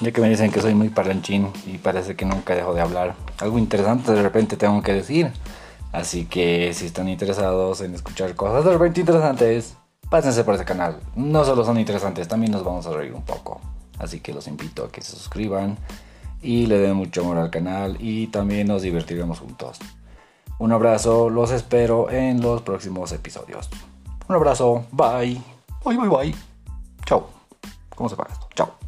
Ya que me dicen que soy muy parlanchín y parece que nunca dejo de hablar. Algo interesante de repente tengo que decir. Así que si están interesados en escuchar cosas de repente interesantes, pásense por este canal. No solo son interesantes, también nos vamos a reír un poco. Así que los invito a que se suscriban y le den mucho amor al canal y también nos divertiremos juntos. Un abrazo, los espero en los próximos episodios. Un abrazo, bye. Bye, bye, bye. Chao. ¿Cómo se paga esto? Chao.